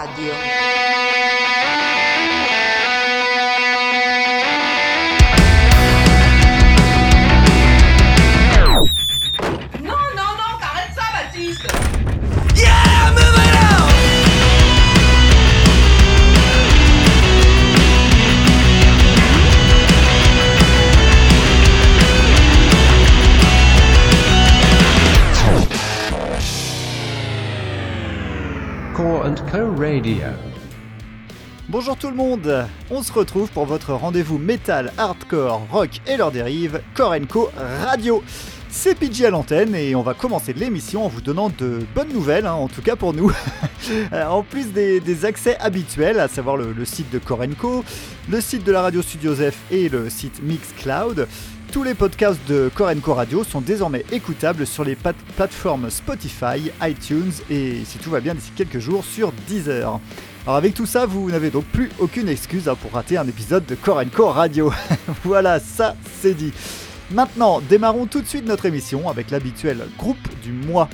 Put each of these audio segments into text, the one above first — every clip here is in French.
Co Radio. Se retrouve pour votre rendez-vous métal, hardcore, rock et leurs dérives, Core Co Radio. C'est PG à l'antenne et on va commencer l'émission en vous donnant de bonnes nouvelles, hein, en tout cas pour nous. Euh, en plus des, accès habituels, à savoir le, site de Core Co, le site de la radio Studio F et le site Mixcloud, tous les podcasts de Core Co Radio sont désormais écoutables sur les plateformes Spotify, iTunes et si tout va bien d'ici quelques jours sur Deezer. Alors avec tout ça, vous n'avez donc plus aucune excuse hein, pour rater un épisode de Core Co Radio. voilà, ça c'est dit. Maintenant, démarrons tout de suite notre émission avec l'habituel groupe du mois.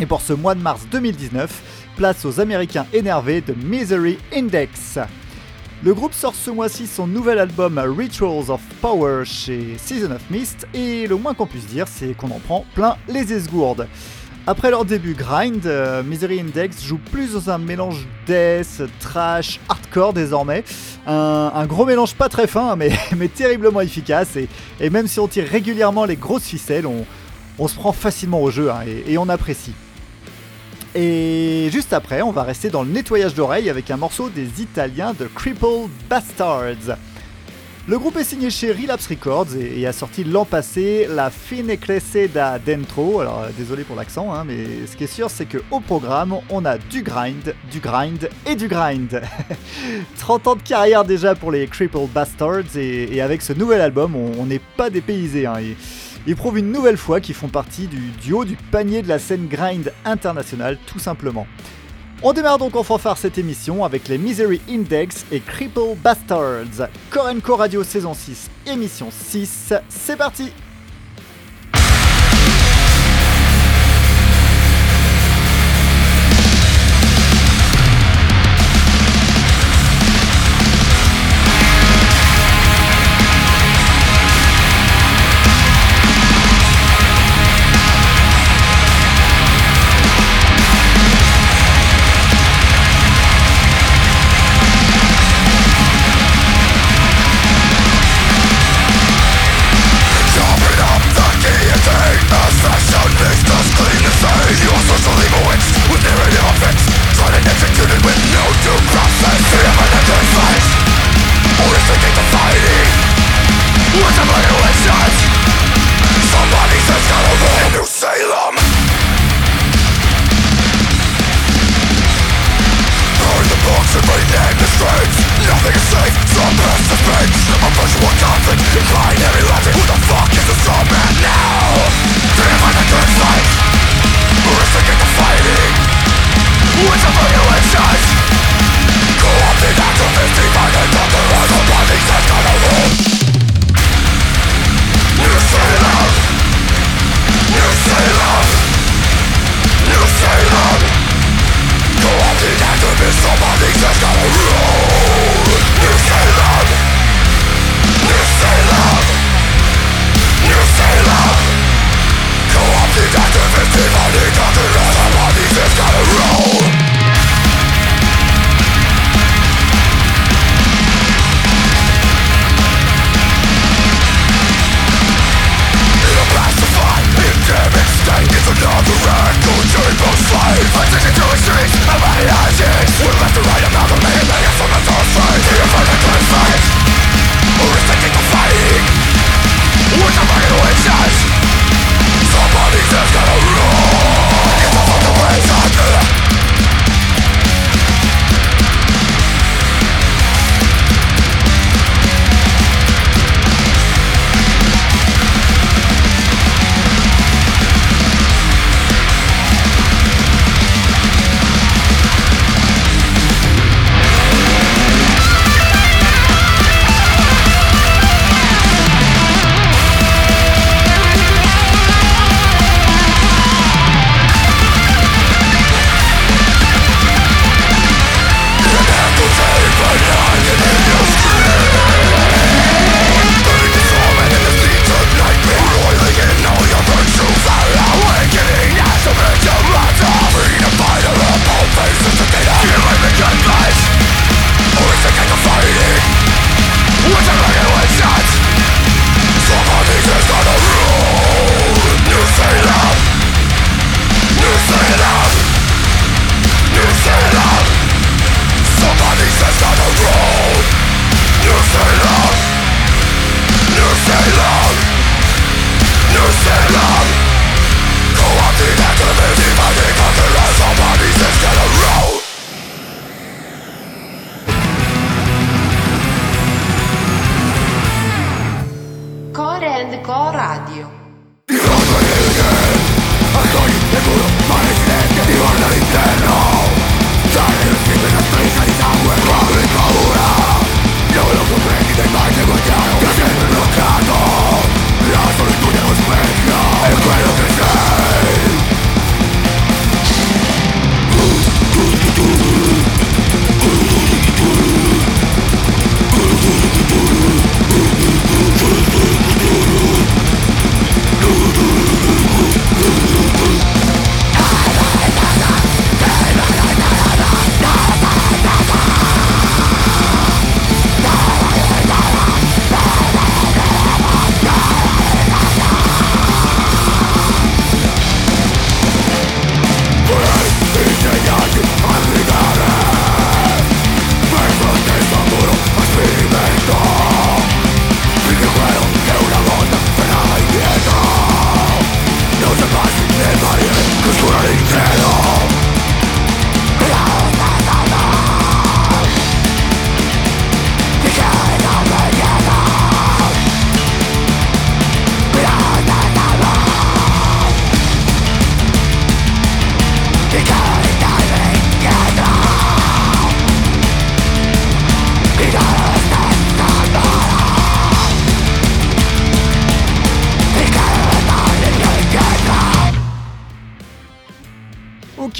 Et pour ce mois de mars 2019, place aux Américains énervés de Misery Index. Le groupe sort ce mois-ci son nouvel album Rituals of Power chez Season of Mist et le moins qu'on puisse dire c'est qu'on en prend plein les esgourdes. Après leur début grind, euh, Misery Index joue plus dans un mélange death, trash, hardcore désormais. Un, gros mélange pas très fin mais, terriblement efficace et, même si on tire régulièrement les grosses ficelles, on, se prend facilement au jeu hein, et, et on apprécie. Et juste après, on va rester dans le nettoyage d'oreilles avec un morceau des Italiens de Crippled Bastards. Le groupe est signé chez Relapse Records et, a sorti l'an passé la Fine Cresceda Dentro. Alors euh, désolé pour l'accent, hein, mais ce qui est sûr c'est que au programme on a du grind, du grind et du grind. 30 ans de carrière déjà pour les Crippled Bastards et, avec ce nouvel album on n'est pas dépaysé. Hein, et- ils prouvent une nouvelle fois qu'ils font partie du, du haut du panier de la scène grind internationale, tout simplement. On démarre donc en fanfare cette émission avec les Misery Index et Cripple Bastards. Core Co Radio saison 6, émission 6, c'est parti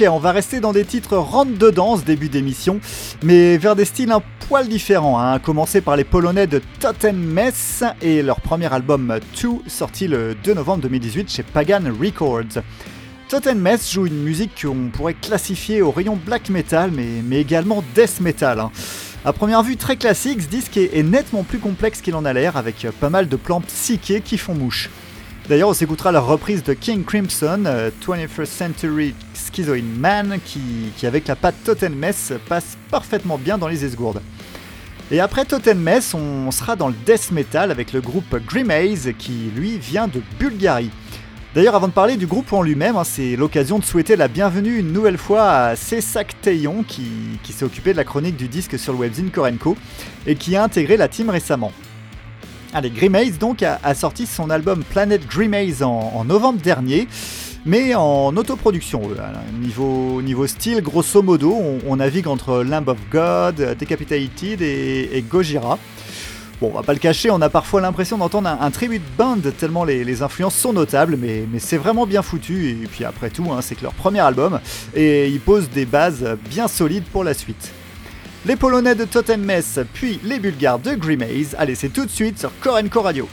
On va rester dans des titres rentre-dedans ce début d'émission, mais vers des styles un poil différents, hein, à commencer par les Polonais de Totem Mess et leur premier album 2 sorti le 2 novembre 2018 chez Pagan Records. Totem Mess joue une musique qu'on pourrait classifier au rayon black metal, mais, également death metal. hein. À première vue très classique, ce disque est, est nettement plus complexe qu'il en a l'air, avec pas mal de plans psychés qui font mouche. D'ailleurs, on s'écoutera leur reprise de King Crimson, euh, 21st Century Schizoid Man, qui, avec la patte Totem Mess passe parfaitement bien dans les esgourdes. Et après Totem Mess, on sera dans le death metal avec le groupe Grimaze, qui lui vient de Bulgarie. D'ailleurs, avant de parler du groupe en lui-même, hein, c'est l'occasion de souhaiter la bienvenue une nouvelle fois à Cessac Taillon, qui, qui s'est occupé de la chronique du disque sur le webzine Korenko, et qui a intégré la team récemment. Allez, Grimaze donc a, sorti son album Planet Grimaze en, novembre dernier, mais en autoproduction. Alors, Niveau, niveau style, grosso modo, on, navigue entre Lamb of God, Decapitated et, et Gojira. Bon, on va pas le cacher, on a parfois l'impression d'entendre un, un tribute band tellement les, influences sont notables, mais, mais c'est vraiment bien foutu. Et puis après tout, hein, c'est que leur premier album, et ils posent des bases bien solides pour la suite. Les Polonais de Totem Mess, puis les Bulgares de Grimaze. Allez, c'est tout de suite sur Korenko Radio.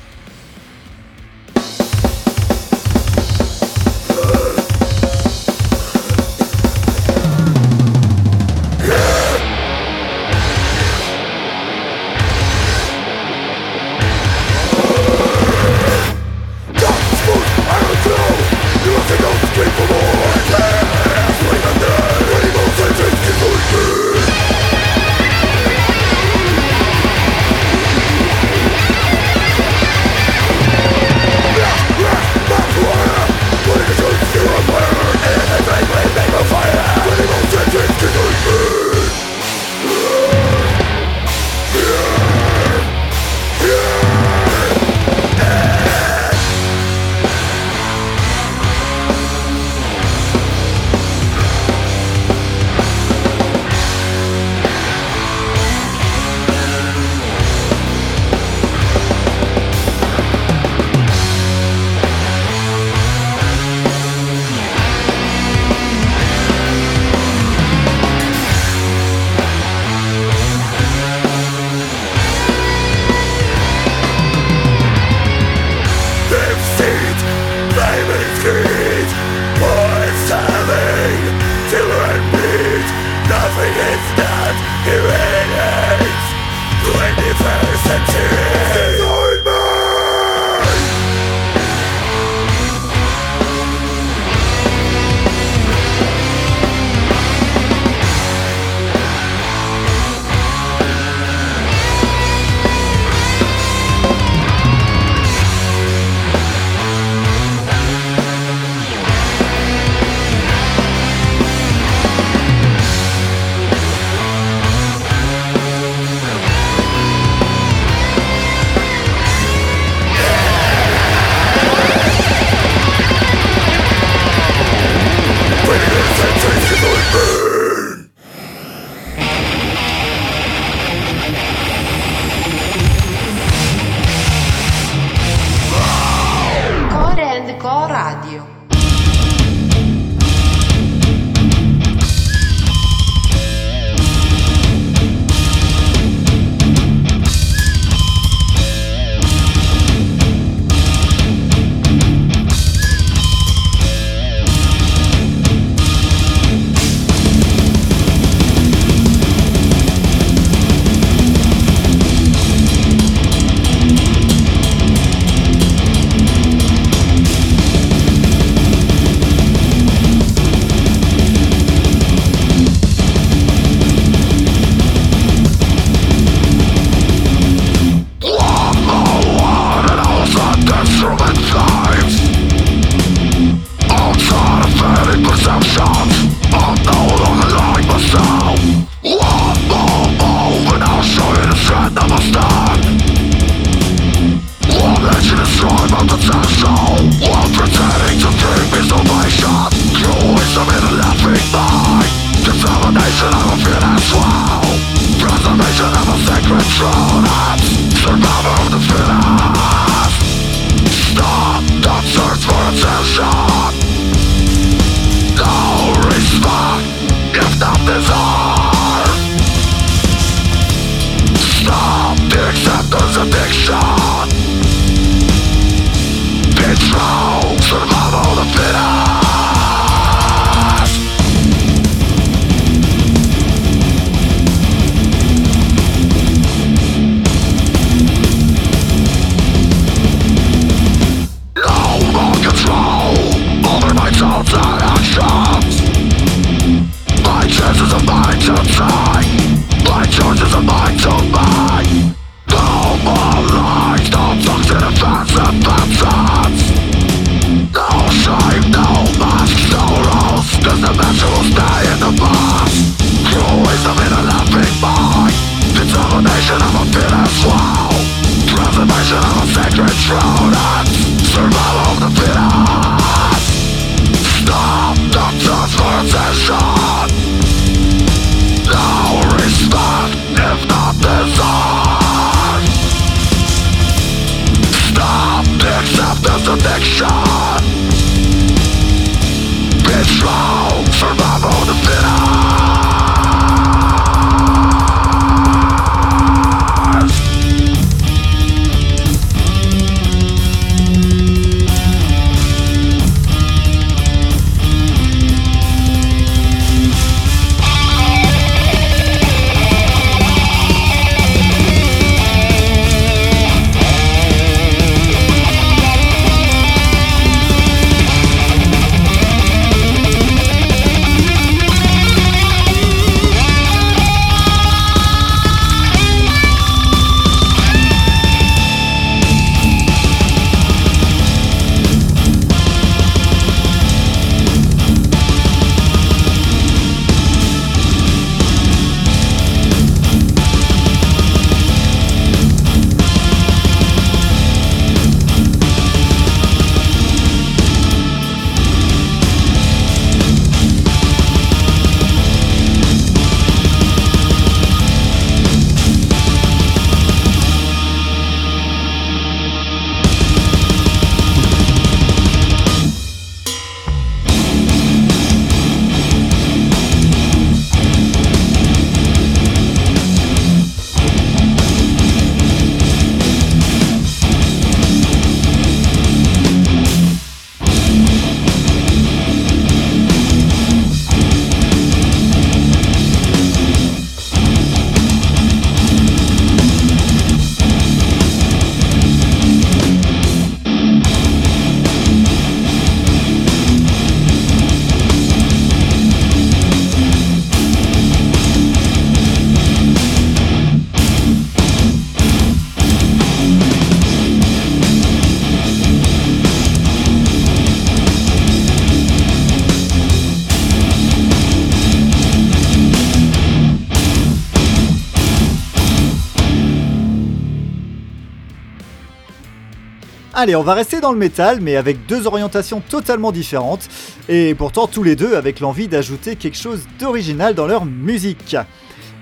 Allez, on va rester dans le métal, mais avec deux orientations totalement différentes, et pourtant tous les deux avec l'envie d'ajouter quelque chose d'original dans leur musique.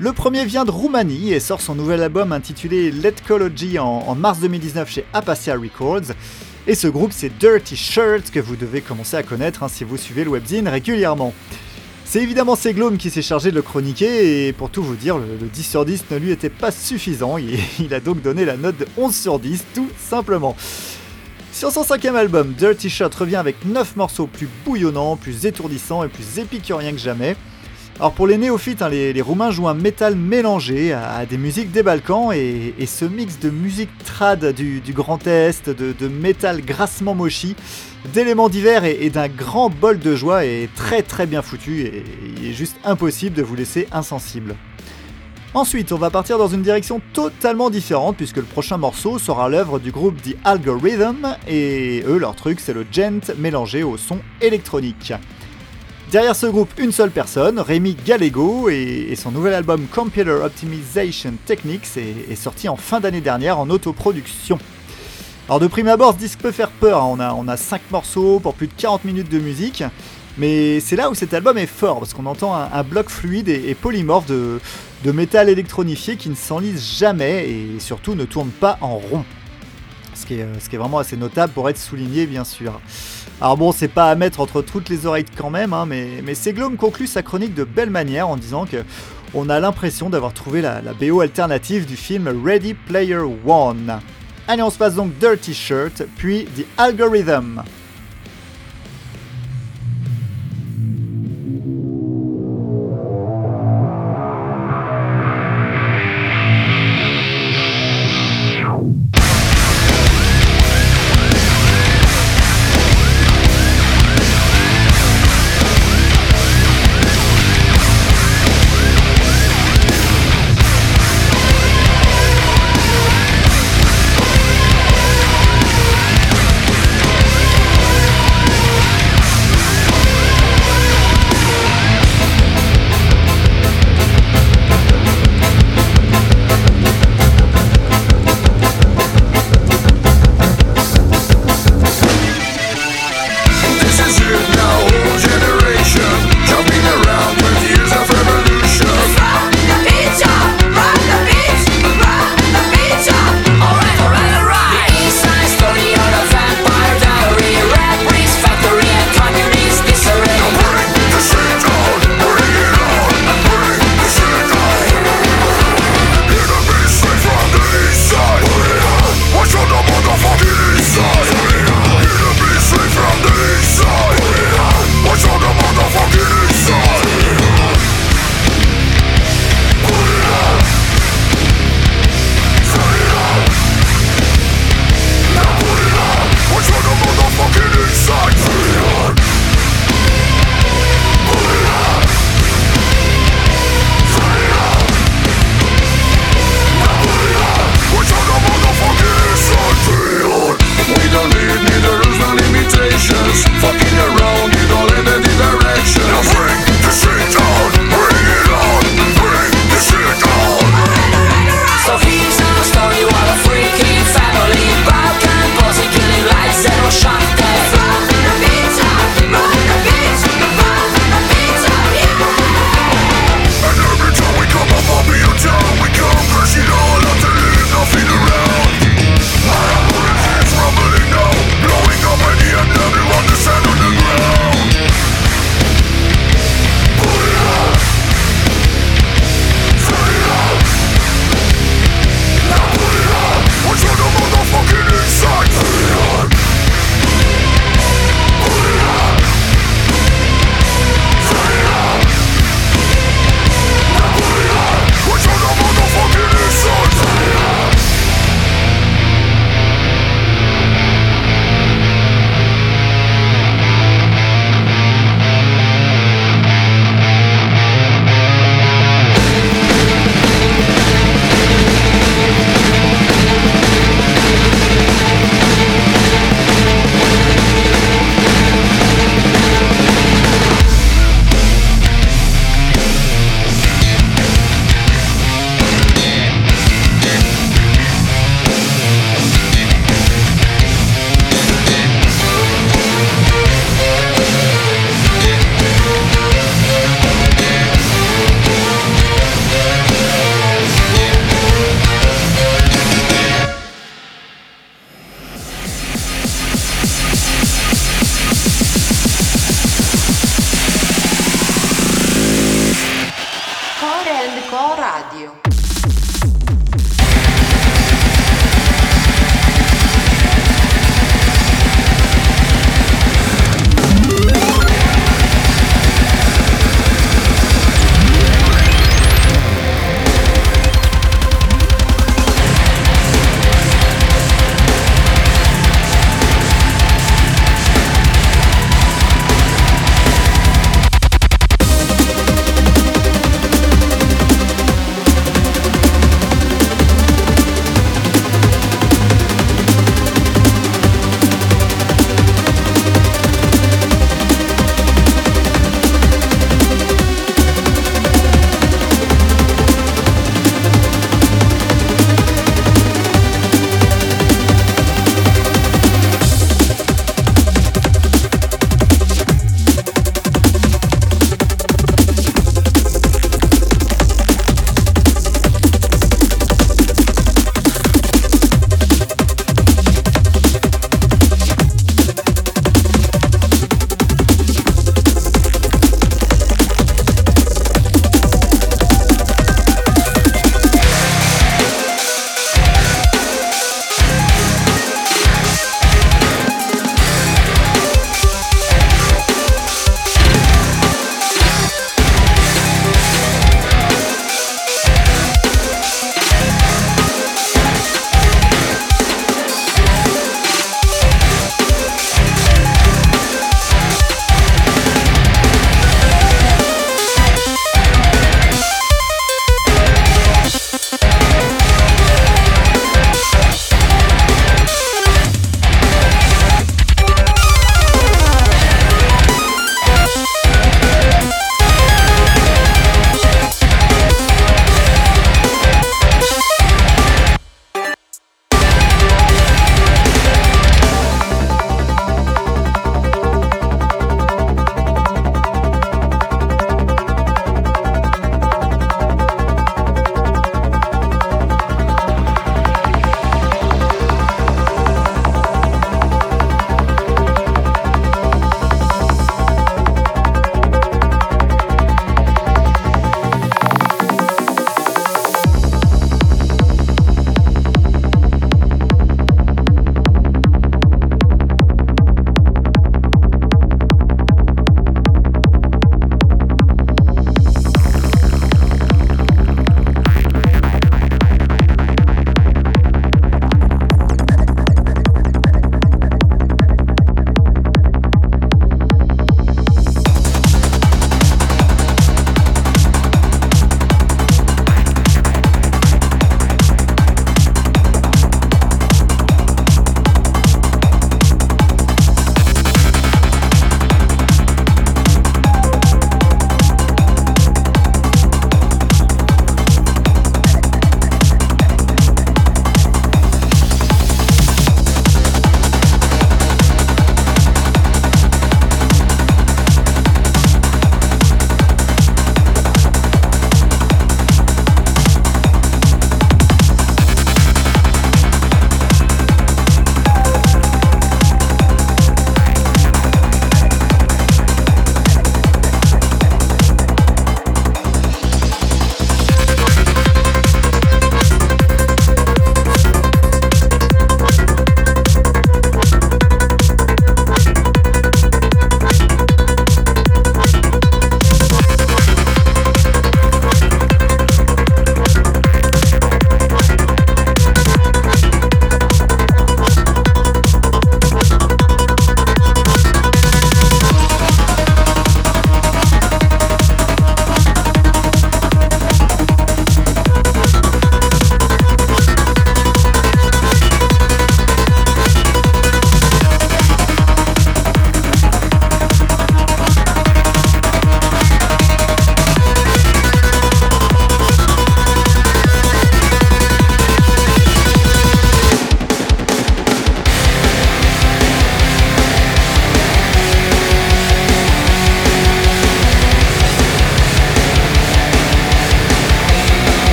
Le premier vient de Roumanie et sort son nouvel album intitulé Letcology en, en mars 2019 chez Apacia Records. Et ce groupe, c'est Dirty Shirt, que vous devez commencer à connaître hein, si vous suivez le webzine régulièrement. C'est évidemment Seglome qui s'est chargé de le chroniquer, et pour tout vous dire, le, 10 sur 10 ne lui était pas suffisant, il, il a donc donné la note de 11 sur 10, tout simplement. Sur son cinquième album, Dirty Shot revient avec 9 morceaux plus bouillonnants, plus étourdissants et plus épicuriens que jamais. Alors pour les néophytes, hein, les, Roumains jouent un métal mélangé à, des musiques des Balkans et, ce mix de musique trad du, Grand Est, de, métal grassement mochi, d'éléments divers et, d'un grand bol de joie est très très bien foutu et il est juste impossible de vous laisser insensible. Ensuite, on va partir dans une direction totalement différente puisque le prochain morceau sera l'œuvre du groupe The Algorithm et eux, leur truc, c'est le gent mélangé au son électronique. Derrière ce groupe, une seule personne, Rémi Gallego, et, son nouvel album Computer Optimization Techniques est, sorti en fin d'année dernière en autoproduction. Alors de prime abord, ce disque peut faire peur, hein. on, a, on a 5 morceaux pour plus de 40 minutes de musique, mais c'est là où cet album est fort, parce qu'on entend un, bloc fluide et, polymorphe de, de métal électronifié qui ne s'enlise jamais et surtout ne tourne pas en rond. Ce qui, est, euh, ce qui est vraiment assez notable pour être souligné, bien sûr. Alors bon, c'est pas à mettre entre toutes les oreilles quand même, hein, mais, mais conclut sa chronique de belle manière en disant que on a l'impression d'avoir trouvé la, la BO alternative du film Ready Player One. Allez, on se passe donc Dirty Shirt, puis The Algorithm.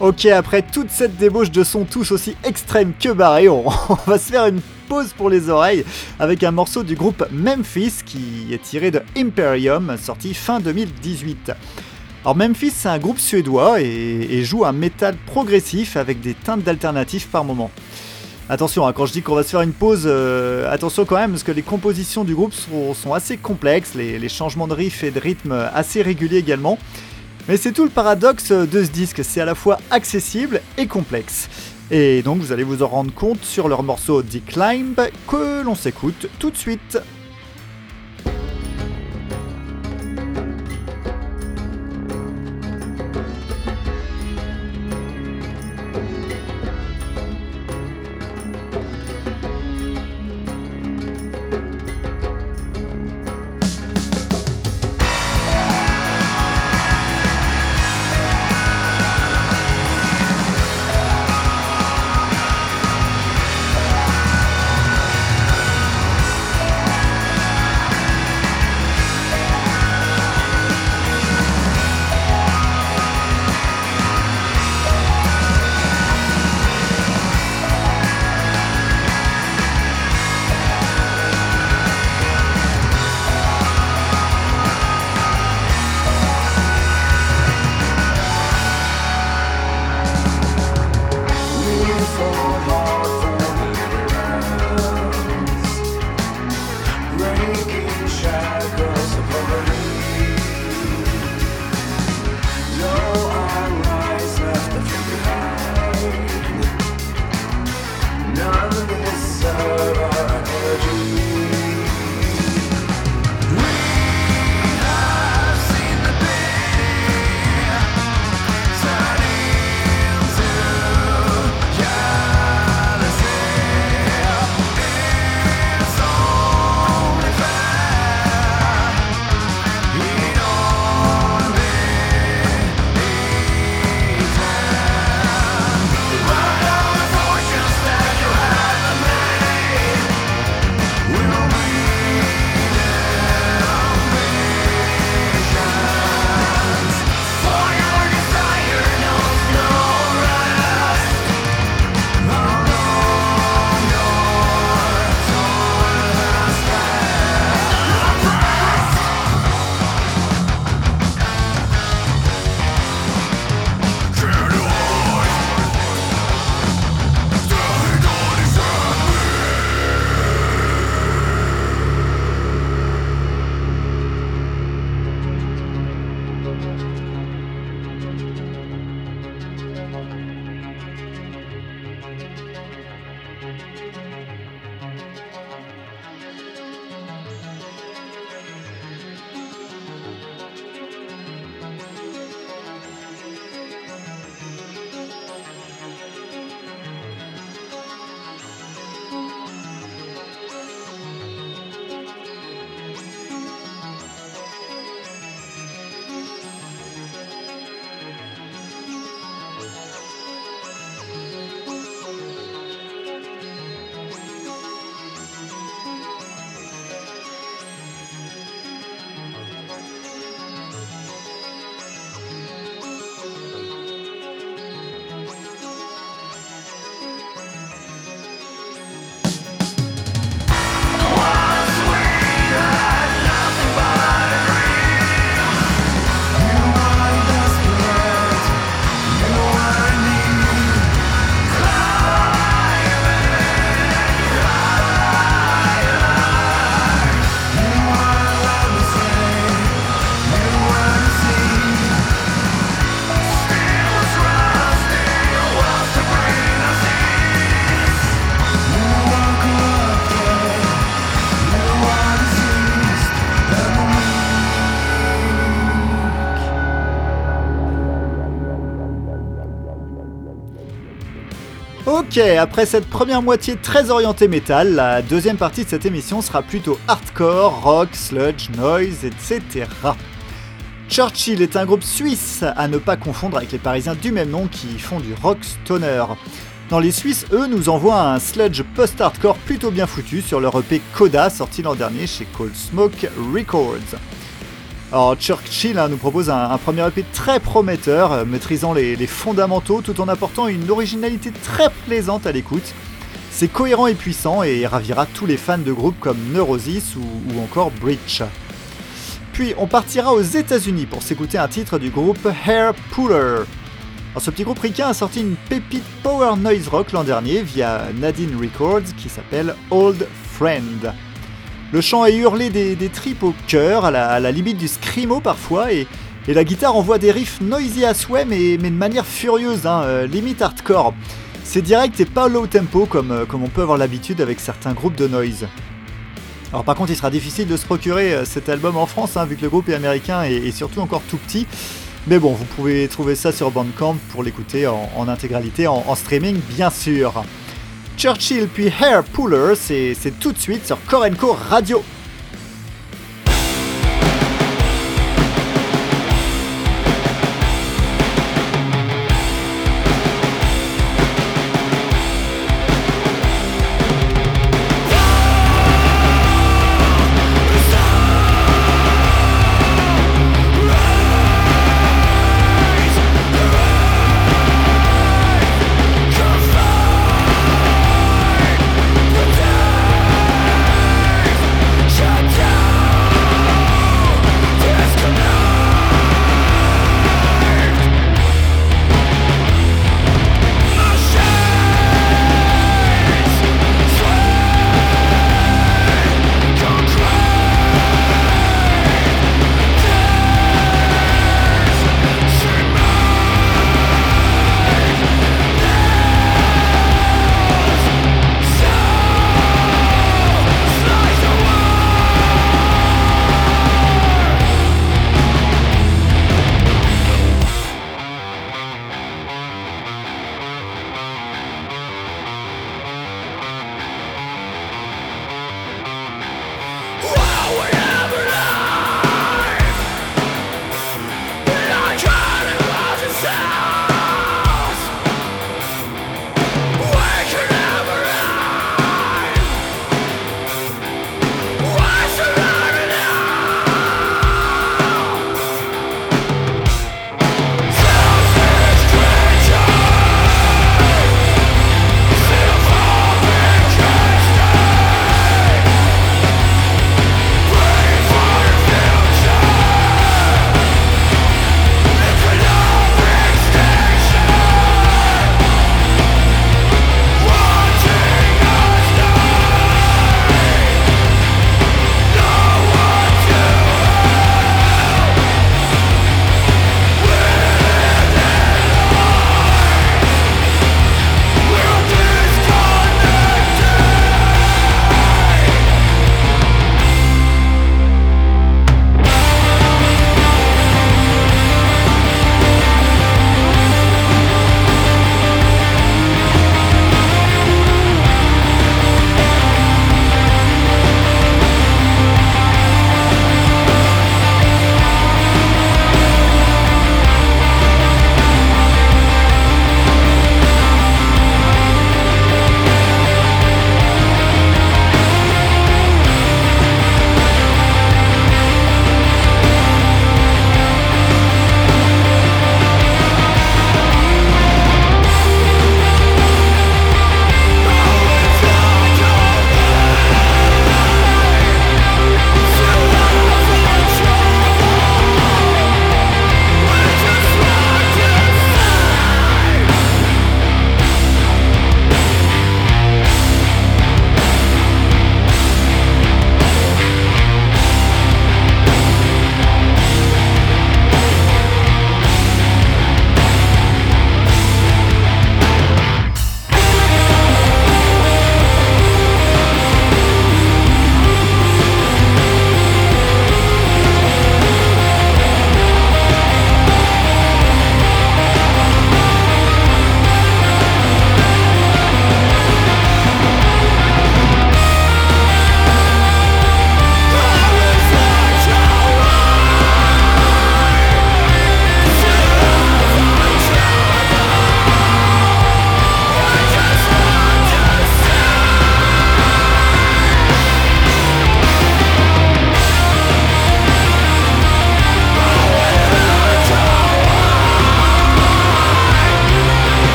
Ok, après toute cette débauche de sons tous aussi extrêmes que barrés, on, va se faire une pause pour les oreilles avec un morceau du groupe Memphis qui est tiré de Imperium, sorti fin 2018. Alors Memphis c'est un groupe suédois et, joue un métal progressif avec des teintes d'alternatifs par moment. Attention, hein, quand je dis qu'on va se faire une pause, euh, attention quand même, parce que les compositions du groupe sont, sont assez complexes, les, les changements de riff et de rythme assez réguliers également. Mais c'est tout le paradoxe de ce disque, c'est à la fois accessible et complexe. Et donc vous allez vous en rendre compte sur leur morceau Declimb que l'on s'écoute tout de suite. Ok, après cette première moitié très orientée métal, la deuxième partie de cette émission sera plutôt hardcore, rock, sludge, noise, etc. Churchill est un groupe suisse à ne pas confondre avec les parisiens du même nom qui font du rock stoner. Dans les Suisses, eux, nous envoient un sludge post-hardcore plutôt bien foutu sur leur EP Coda sorti l'an dernier chez Cold Smoke Records. Alors Churchill hein, nous propose un, premier EP très prometteur, euh, maîtrisant les, fondamentaux tout en apportant une originalité très plaisante à l'écoute. C'est cohérent et puissant et ravira tous les fans de groupes comme Neurosis ou, ou encore Breach. Puis on partira aux États-Unis pour s'écouter un titre du groupe Hair Puller. Alors, ce petit groupe ricain a sorti une pépite power noise rock l'an dernier via Nadine Records qui s'appelle Old Friend. Le chant est hurlé des, tripes au cœur, à la, limite du screamo parfois, et, la guitare envoie des riffs noisy à souhait, mais, de manière furieuse, hein, euh, limite hardcore. C'est direct et pas low tempo comme, euh, comme on peut avoir l'habitude avec certains groupes de noise. Alors par contre, il sera difficile de se procurer euh, cet album en France, hein, vu que le groupe est américain et, surtout encore tout petit. Mais bon, vous pouvez trouver ça sur Bandcamp pour l'écouter en, intégralité, en streaming bien sûr. Churchill puis Hair Puller, c'est tout de suite sur Korenko Radio.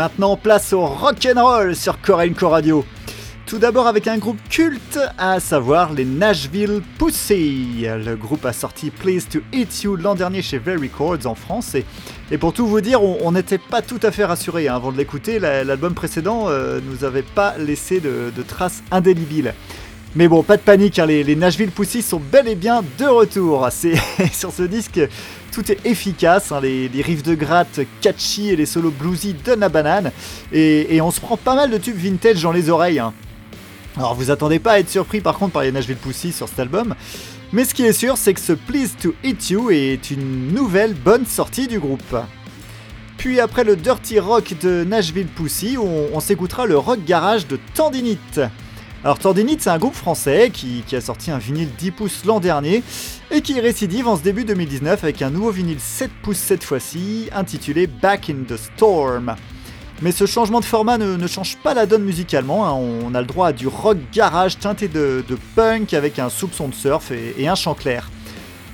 Maintenant, place au rock'n'roll sur Corenco Radio. Tout d'abord avec un groupe culte, à savoir les Nashville Pussy. Le groupe a sorti Please to Eat You l'an dernier chez Very Records en France. Et, pour tout vous dire, on n'était pas tout à fait rassurés hein, avant de l'écouter. L'album précédent euh, nous avait pas laissé de traces indélébiles. Mais bon, pas de panique, hein, les, Nashville Pussy sont bel et bien de retour. Sur ce disque, tout est efficace, hein, les, riffs de gratte catchy et les solos bluesy donnent la banane. Et, on se prend pas mal de tubes vintage dans les oreilles. Hein. Alors vous attendez pas à être surpris par contre par les Nashville Pussy sur cet album. Mais ce qui est sûr, c'est que ce Please to Eat You est une nouvelle bonne sortie du groupe. Puis après le dirty rock de Nashville Pussy, on, on s'écoutera le rock garage de Tendinite. Alors Tordinit, c'est un groupe français qui, a sorti un vinyle 10 pouces l'an dernier et qui récidive en ce début 2019 avec un nouveau vinyle 7 pouces cette fois-ci, intitulé Back in the Storm. Mais ce changement de format ne, change pas la donne musicalement, hein. on a le droit à du rock garage teinté de, punk avec un soupçon de surf et, un chant clair.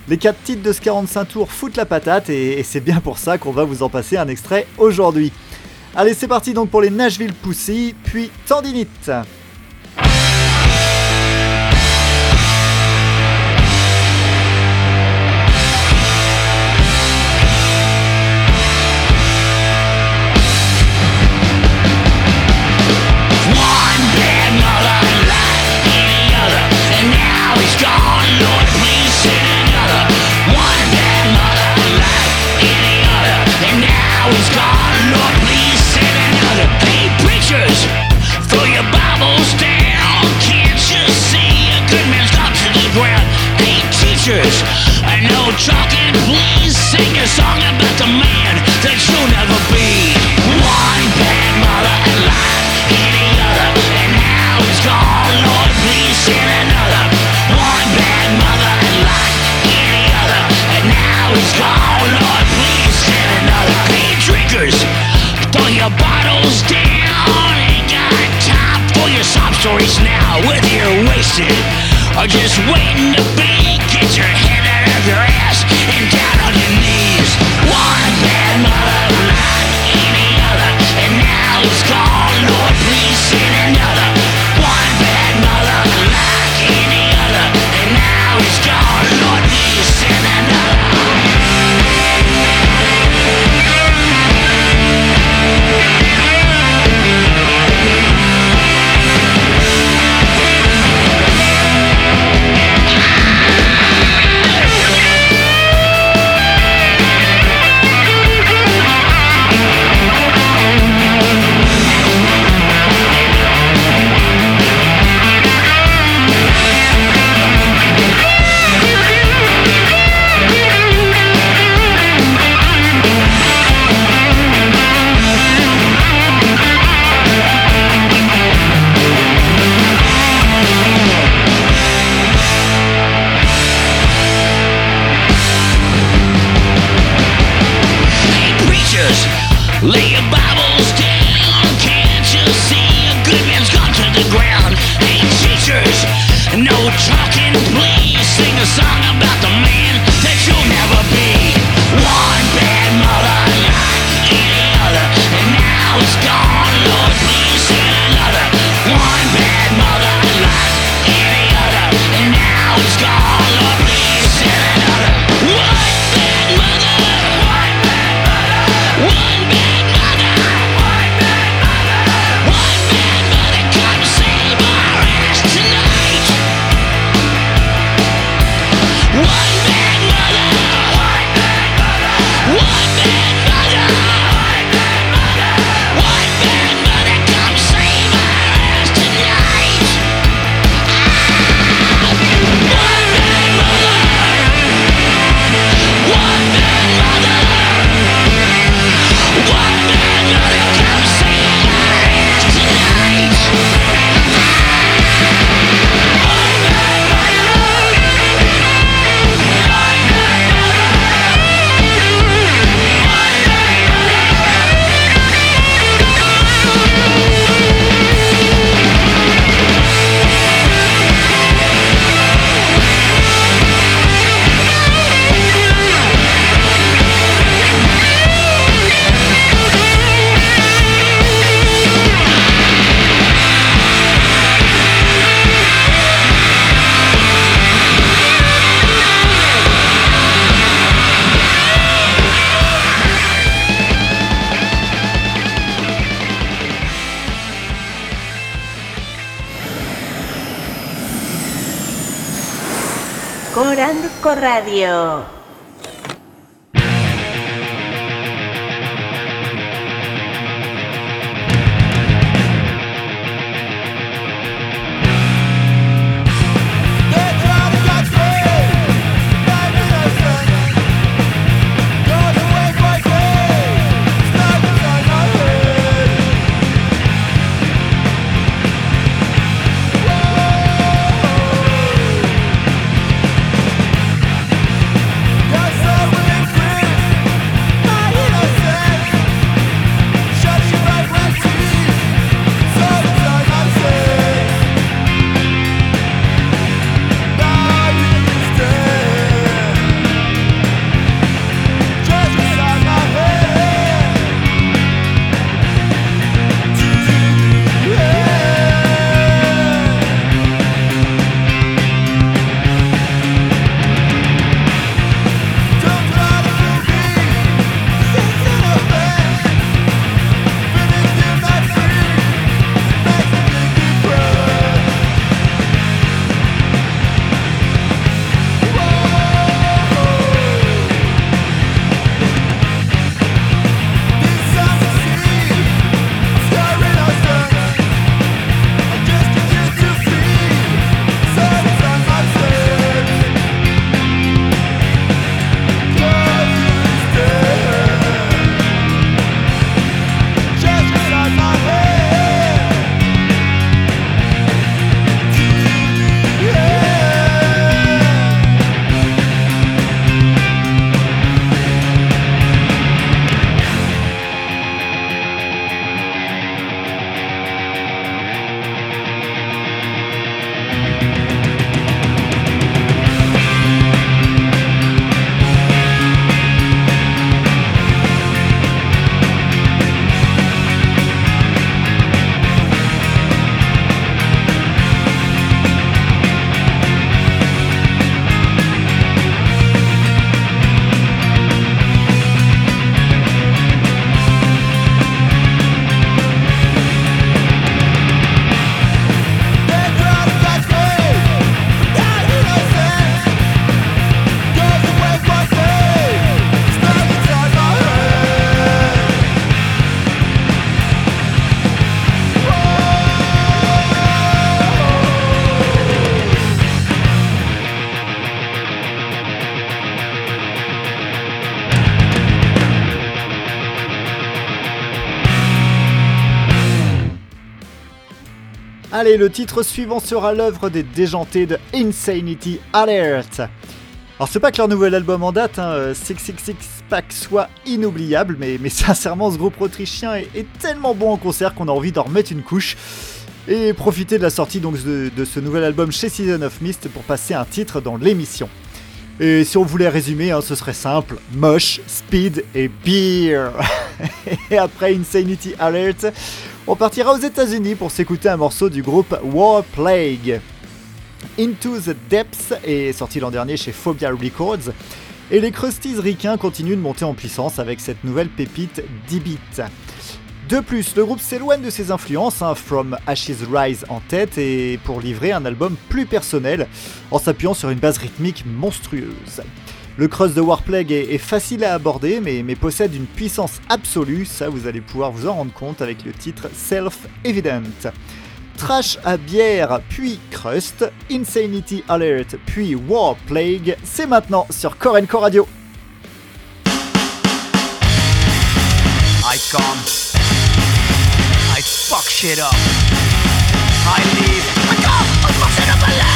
Les 4 titres de ce 45 tours foutent la patate et, c'est bien pour ça qu'on va vous en passer un extrait aujourd'hui. Allez c'est parti donc pour les Nashville Pussy, puis Tordinite just waiting. Radio. Le titre suivant sera l'œuvre des déjantés de Insanity Alert. Alors c'est pas que leur nouvel album en date, hein, 666 Pack, soit inoubliable, mais, sincèrement ce groupe autrichien est, tellement bon en concert qu'on a envie d'en remettre une couche et profiter de la sortie de ce nouvel album chez Season of Mist pour passer un titre dans l'émission. Et si on voulait résumer, hein, ce serait simple, moche, speed et beer. et après Insanity Alert, on partira aux États-Unis pour s'écouter un morceau du groupe War Plague. Into the Depths est sorti l'an dernier chez Phobia Records. Et les Crusties ricains continuent de monter en puissance avec cette nouvelle pépite D-Beat. De plus, le groupe s'éloigne de ses influences, hein, From Ashes Rise en tête, et pour livrer un album plus personnel, en s'appuyant sur une base rythmique monstrueuse. Le cross de Warplague est, est facile à aborder, mais, possède une puissance absolue, ça vous allez pouvoir vous en rendre compte avec le titre Self-Evident. Trash à bière, puis Crust, Insanity Alert, puis War Plague, c'est maintenant sur Korenko Radio. I come. I fuck shit up. I leave. I up.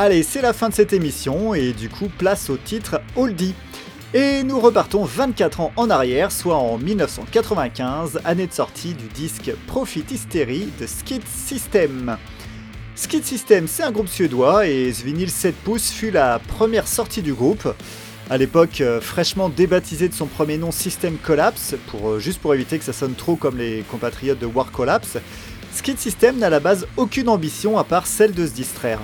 Allez, c'est la fin de cette émission et du coup place au titre Oldie. Et nous repartons 24 ans en arrière, soit en 1995, année de sortie du disque Profit Hysterie de Skid System. Skid System, c'est un groupe suédois et ce vinyle 7 pouces fut la première sortie du groupe. À l'époque, euh, fraîchement débaptisé de son premier nom System Collapse, pour, euh, juste pour éviter que ça sonne trop comme les compatriotes de War Collapse, Skid System n'a à la base aucune ambition à part celle de se distraire.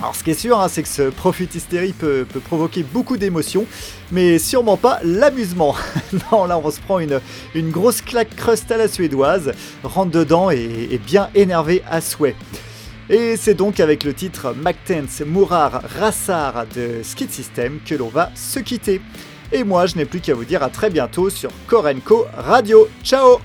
Alors ce qui est sûr, hein, c'est que ce Profit Hysterie peut, provoquer beaucoup d'émotions, mais sûrement pas l'amusement. non, là on se prend une, grosse claque crust à la suédoise, rentre dedans et bien énervé à souhait. Et c'est donc avec le titre Mactense Mourar Rassar de Skid System que l'on va se quitter. Et moi je n'ai plus qu'à vous dire à très bientôt sur Korenko Radio. Ciao